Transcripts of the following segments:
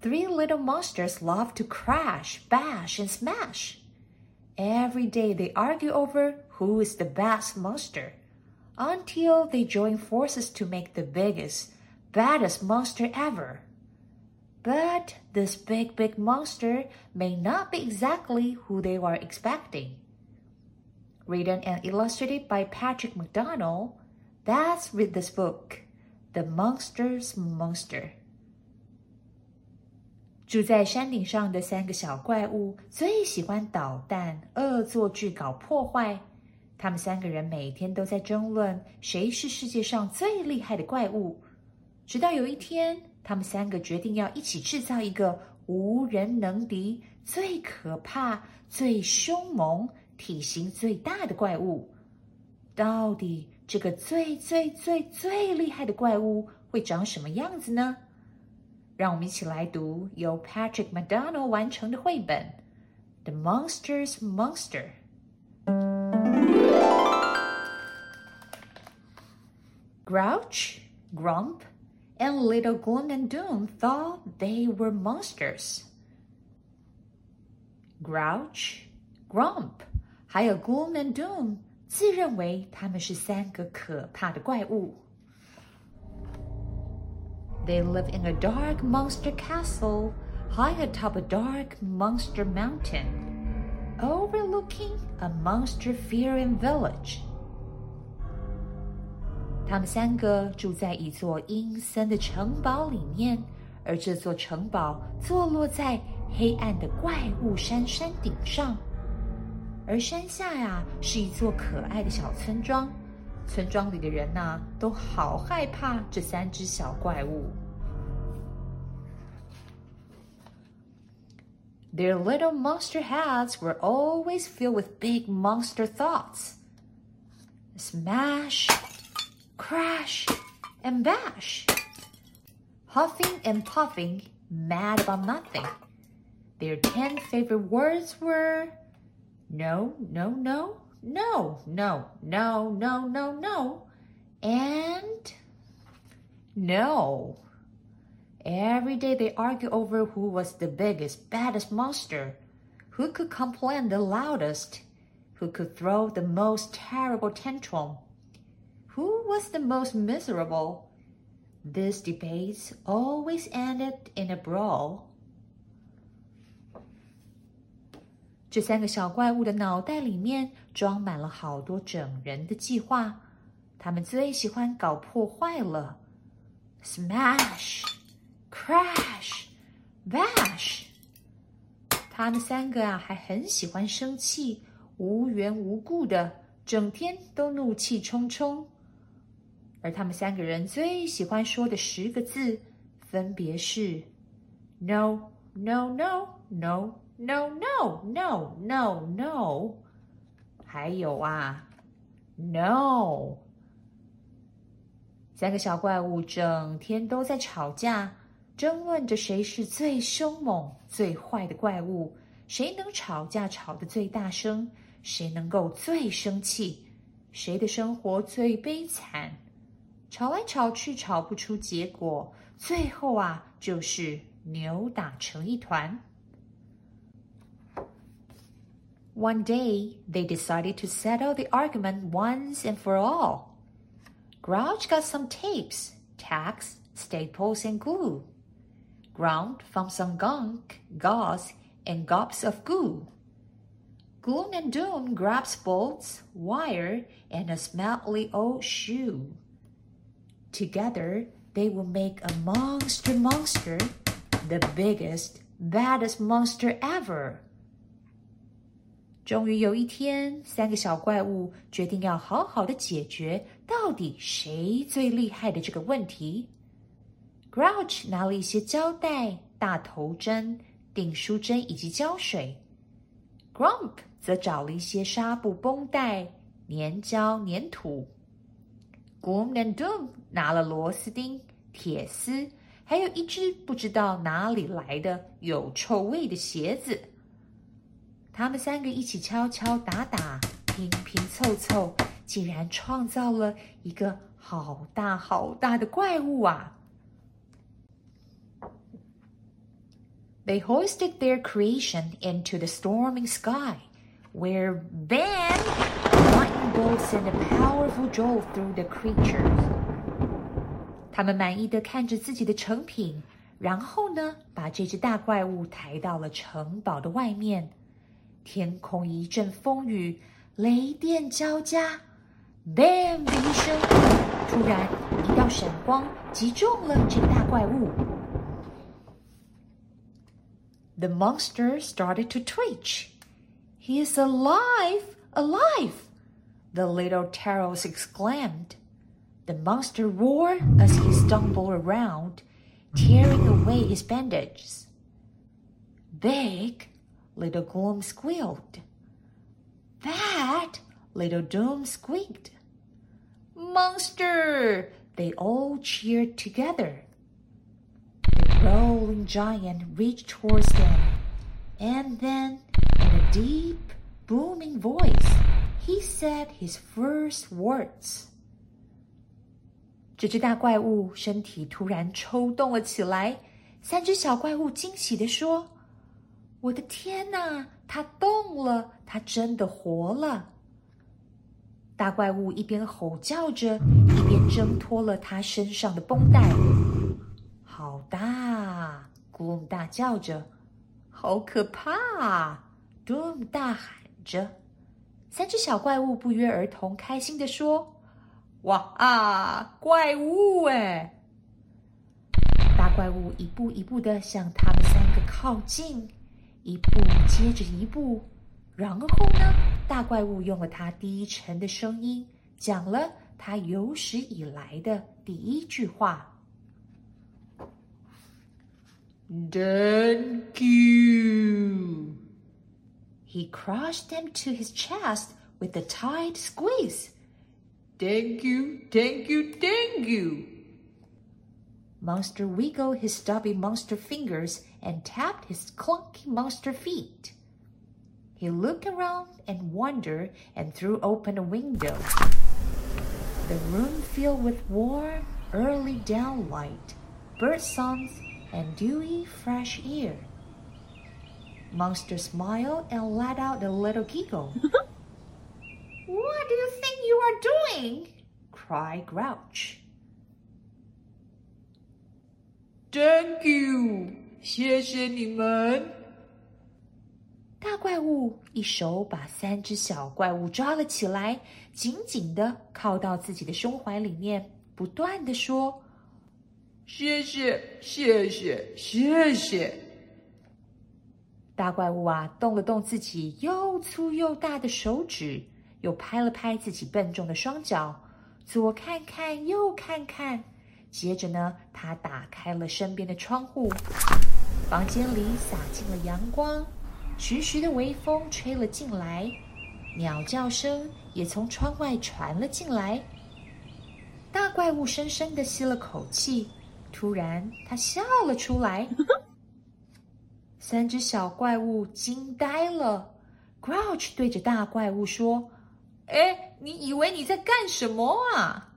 Three little monsters love to crash, bash, and smash. Every day they argue over who is the best monster until they join forces to make the biggest, baddest monster ever. But this big, big monster may not be exactly who they were expecting. Written and illustrated by Patrick McDonnell, that's read this book, The Monster's Monster. 住在山顶上的三个小怪物最喜欢捣蛋、恶作剧、搞破坏。他们三个人每天都在争论谁是世界上最厉害的怪物。直到有一天，他们三个决定要一起制造一个无人能敌、最可怕、最凶猛、体型最大的怪物。到底这个最最最最厉害的怪物会长什么样子呢？让我们一起来读由 Patrick McDonnell 完成的绘本《The Monster's Monster》。Grouch, Grump, and little Gloom and Doom thought they were monsters. Grouch, Grump，还有 Gloom and Doom 自认为他们是三个可怕的怪物。they live in a dark monster castle high atop a dark monster mountain, overlooking a monster fearing village. 他们三个住在一座阴森的城堡里面，而这座城堡坐落在黑暗的怪物山山顶上，而山下呀是一座可爱的小村庄。 村庄里的人呐，都好害怕这三只小怪物。Their little monster heads were always filled with big monster thoughts. Smash, crash, and bash. Huffing and puffing, mad about nothing. Their ten favorite words were no, no, no, no, no, no, no, no, no, and no. Every day they argue over who was the biggest, baddest monster, who could complain the loudest, who could throw the most terrible tantrum, who was the most miserable. These debates always ended in a brawl. 这三个小怪物的脑袋里面装满了好多整人的计划，他们最喜欢搞破坏了。Smash, crash, bash。他们三个啊，还很喜欢生气，无缘无故的，整天都怒气冲冲。而他们三个人最喜欢说的十个字，分别是：no, no, no, no。No, no, no, no, no。还有啊，No。三个小怪物整天都在吵架，争论着谁是最凶猛、最坏的怪物，谁能吵架吵得最大声，谁能够最生气，谁的生活最悲惨。吵来吵去，吵不出结果，最后啊，就是扭打成一团。One day, they decided to settle the argument once and for all. Grouch got some tapes, tacks, staples, and glue. Grump found some gunk, gauze, and gobs of goo. Gloom and Doom grabs bolts, wire, and a smelly old shoe. Together, they will make a monster monster, the biggest, baddest monster ever. 终于有一天，三个小怪物决定要好好的解决到底谁最厉害的这个问题。Grouch 拿了一些胶带、大头针、订书针以及胶水，Grump 则找了一些纱布绷带、粘胶、粘土。Gloom and Doom 拿了螺丝钉、铁丝，还有一只不知道哪里来的有臭味的鞋子。他们三个一起敲敲打打、拼拼凑凑，竟然创造了一个好大好大的怪物啊！They hoisted their creation into the storming sky, where then lightning bolts sent a powerful jolt through the creatures. 他们满意的看着自己的成品，然后呢，把这只大怪物抬到了城堡的外面。天空一阵风雨，雷电交加，bam 的一声，突然一道闪光击中了这个大怪物。The monster started to twitch. He is alive! Alive! The little Taros exclaimed. The monster roared as he stumbled around, tearing away his bandages. Big, little Gloom squealed. Bad, little Doom squeaked. Monster! They all cheered together rolling giant reached towards them, and then, in a deep, booming voice, he said his first words. 这只大怪物身体突然抽动了起来，三只小怪物惊喜地说：“ 我的天哪，它动了，它真的活了！”大怪物一边吼叫着，一边挣脱了它身上的绷带。好大！Gloom 大叫着，好可怕！Doom 大喊着。三只小怪物不约而同开心的说：“哇啊，怪物哎！”大怪物一步一步的向他们三个靠近，一步接着一步。然后呢，大怪物用了他低沉的声音，讲了他有史以来的第一句话。Thank you. He crushed them to his chest with a tight squeeze. Thank you, thank you, thank you. Monster wiggled his stubby monster fingers and tapped his clunky monster feet. He looked around and wondered and threw open a window. The room filled with warm, early downlight, bird songs, and dewy fresh air. Monster smiled and let out a little giggle. what do you think you are doing? cried Grouch. 谢谢你们。大怪物一手把三只小怪物抓了起来，紧紧的靠到自己的胸怀里面，不断的说。谢谢，谢谢，谢谢！大怪物啊，动了动自己又粗又大的手指，又拍了拍自己笨重的双脚，左看看，右看看。接着呢，他打开了身边的窗户，房间里洒进了阳光，徐徐的微风吹了进来，鸟叫声也从窗外传了进来。大怪物深深的吸了口气。突然，他笑了出来。三只小怪物惊呆了。Grouch 对着大怪物说：“哎，你以为你在干什么啊？”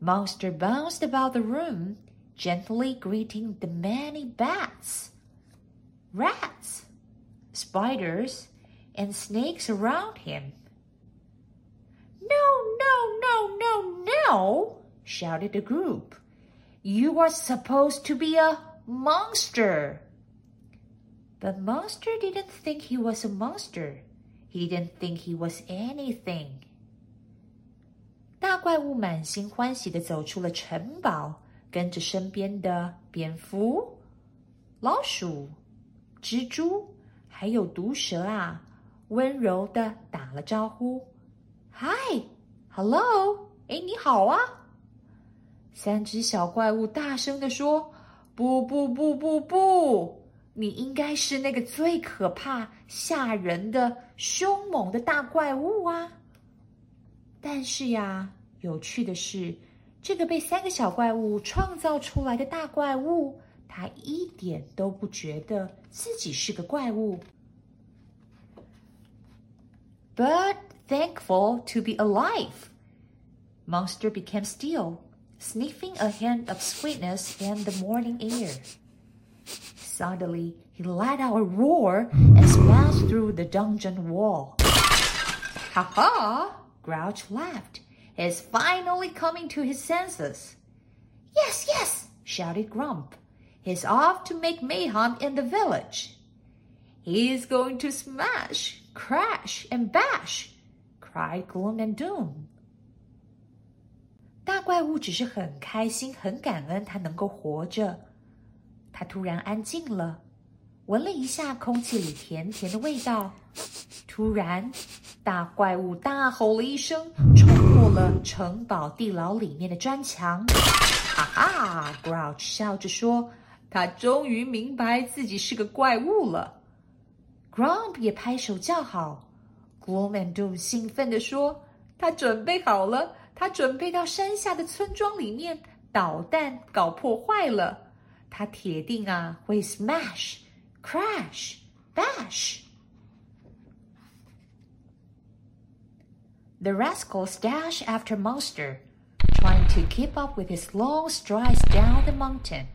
Monster bounced about the room, gently greeting the many bats, rats, spiders, and snakes around him. No, no, no, no, no! shouted the group. You are supposed to be a monster. But Monster didn't think he was a monster. He didn't think he was anything. 大怪物满心欢喜的走出了城堡， 跟着身边的蝙蝠、老鼠、蜘蛛还有毒蛇啊，温柔的打了招呼：“Hi，Hello，哎，你好啊！”三只小怪物大声的说：“不不不不不！你应该是那个最可怕、吓人的、凶猛的大怪物啊！”但是呀，有趣的是，这个被三个小怪物创造出来的大怪物，他一点都不觉得自己是个怪物。But thankful to be alive, Monster became still. sniffing a hint of sweetness in the morning air. Suddenly, he let out a roar and smashed through the dungeon wall. Ha ha! Grouch laughed. He's finally coming to his senses. Yes, yes, shouted Grump. He's off to make mayhem in the village. He's going to smash, crash, and bash, cried Gloom and Doom. 大怪物只是很开心、很感恩，他能够活着。他突然安静了，闻了一下空气里甜甜的味道。突然，大怪物大吼了一声，冲破 了城堡地牢里面的砖墙。啊哈，Grouch 笑着说：“他终于明白自己是个怪物了。”Grump 也拍手叫好。Gloom and Doom 兴奋地说：“他准备好了。”他准备到山下的村庄里面捣蛋搞破坏了，他铁定啊会 smash、crash、bash。The rascals dash after Monster, trying to keep up with his long strides down the mountain.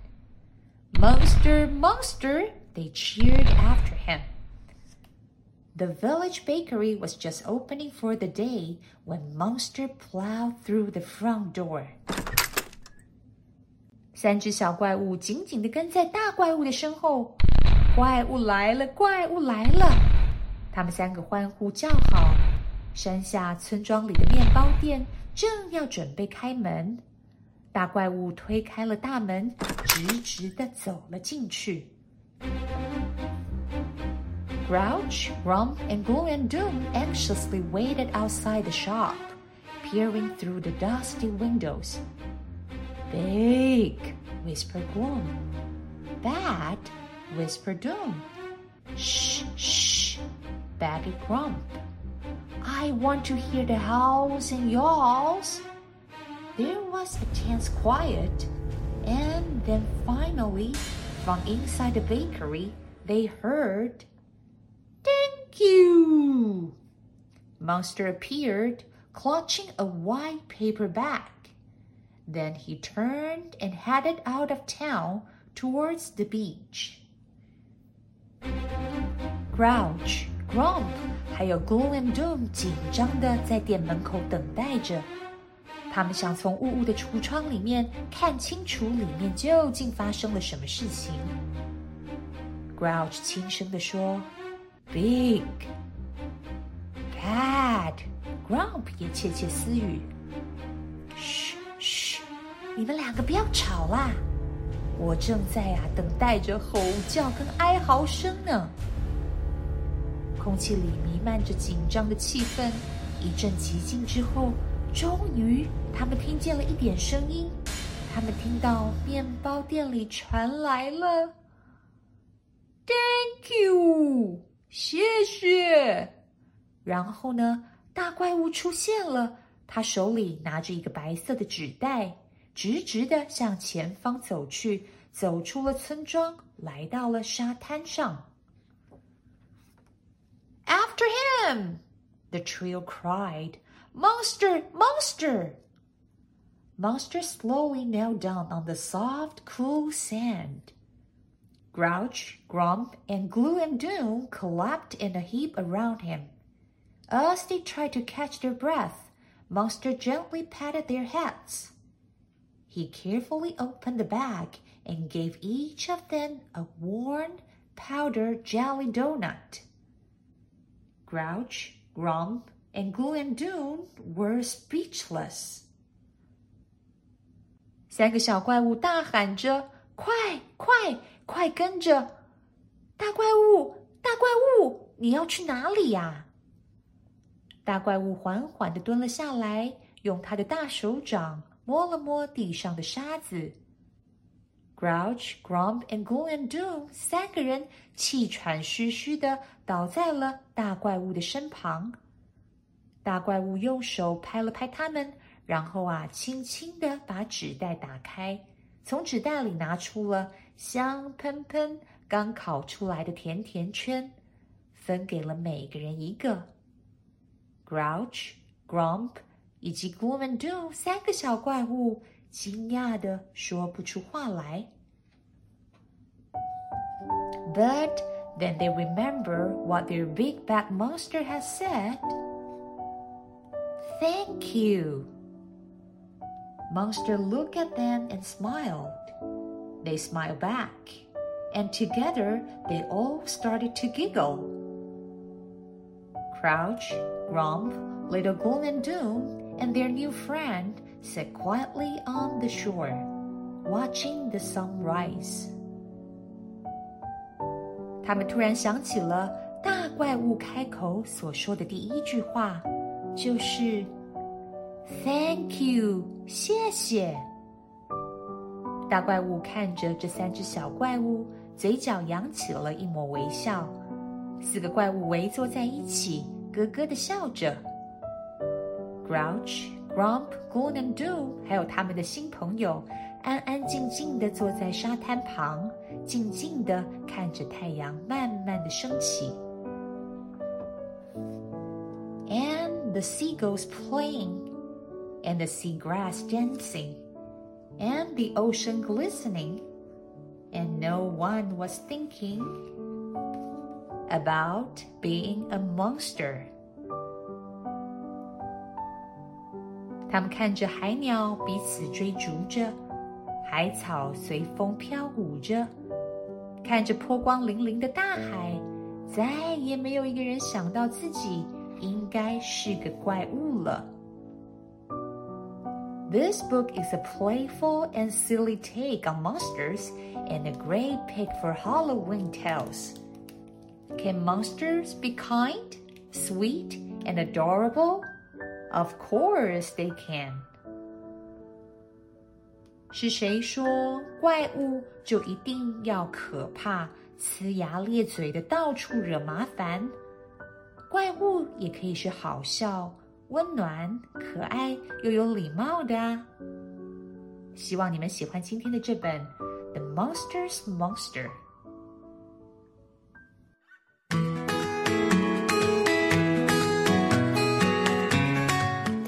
Monster, Monster! They cheered after him. The village bakery was just opening for the day when Monster plowed through the front door. 三只小怪物紧紧地跟在大怪物的身后。怪物来了，怪物来了！他们三个欢呼叫好。 山下村庄里的面包店正要准备开门，大怪物推开了大门，直直的走了进去。Grouch, Grump, and Gloom and Doom anxiously waited outside the shop, peering through the dusty windows. Bake whispered Gloom. Bad, whispered Doom. Shh, shh, begged Grump. I want to hear the howls and yawls. There was a tense quiet, and then finally, from inside the bakery, they heard Thank you! Monster appeared, clutching a white paper bag. Then he turned and headed out of town towards the beach. Grouch, Grump 还有 Gloom and Doom 紧张的在店门口等待着，他们想从雾雾的橱窗里面看清楚里面究竟发生了什么事情。Grouch 轻声地说。Big, bad, Grump 也窃窃私语。嘘嘘，你们两个不要吵啦！我正在呀等待着吼叫跟哀嚎声呢。空气里弥漫着紧张的气氛。一阵寂静之后，终于他们听见了一点声音。他们听到面包店里传来了 “Thank you”。谢谢。然后呢，大怪物出现了，他手里拿着一个白色的纸袋，直直的向前方走去，走出了村庄，来到了沙滩上。After him! The trio cried, Monster! Monster! Monster slowly knelt down on the soft, cool sand. Grouch, Grump, and Gloom and Doom collapsed in a heap around him. As they tried to catch their breath, Monster gently patted their heads. He carefully opened the bag and gave each of them a warm, powdered jelly donut. Grouch, Grump, and Gloom and Doom were speechless. 三个小怪物大喊着：“快，快，快跟着！大怪物，大怪物，你要去哪里呀、啊？”大怪物缓缓地蹲了下来，用他的大手掌摸了摸地上的沙子。Grouch, Grump, and Gloom and Doom 三个人气喘吁吁的倒在了大怪物的身旁。大怪物用手拍了拍他们，然后啊，轻轻的把纸袋打开，从纸袋里拿出了香喷喷、刚烤出来的甜甜圈，分给了每个人一个。Grouch, Grump 以及 Gloom and Doom 三个小怪物。惊讶的说不出话来。But then they remember what their big bad monster has said. Thank you. Monster looked at them and smiled. They smiled back, and together they all started to giggle. Grouch, Grump, Little Golden Doom, and their new friend sat quietly on the shore, watching the sunrise. 他们突然想起了大怪物开口所说的第一句话，就是 “Thank you，谢谢”。大怪物看着这三只小怪物，嘴角扬起了一抹微笑。四个怪物围坐在一起，咯咯的笑着。Grouch。 Grump、Gloom and Doom，还有他们的新朋友，安安静静地坐在沙滩旁，静静地看着太阳慢慢的升起。And the seagulls playing, and the sea grass dancing, and the ocean glistening, and no one was thinking about being a monster. 他们看着海鸟彼此追逐着，海草随风飘舞着，看着波光粼粼的大海，再也没有一个人想到自己应该是个怪物了。This book is a playful and silly take on monsters and a great pick for Halloween tales. Can monsters be kind, sweet, and adorable? Of course they can. 是谁说怪物就一定要可怕、呲牙咧嘴的到处惹麻烦？怪物也可以是好笑、温暖、可爱又有礼貌的啊！希望你们喜欢今天的这本《The Monster's Monster》。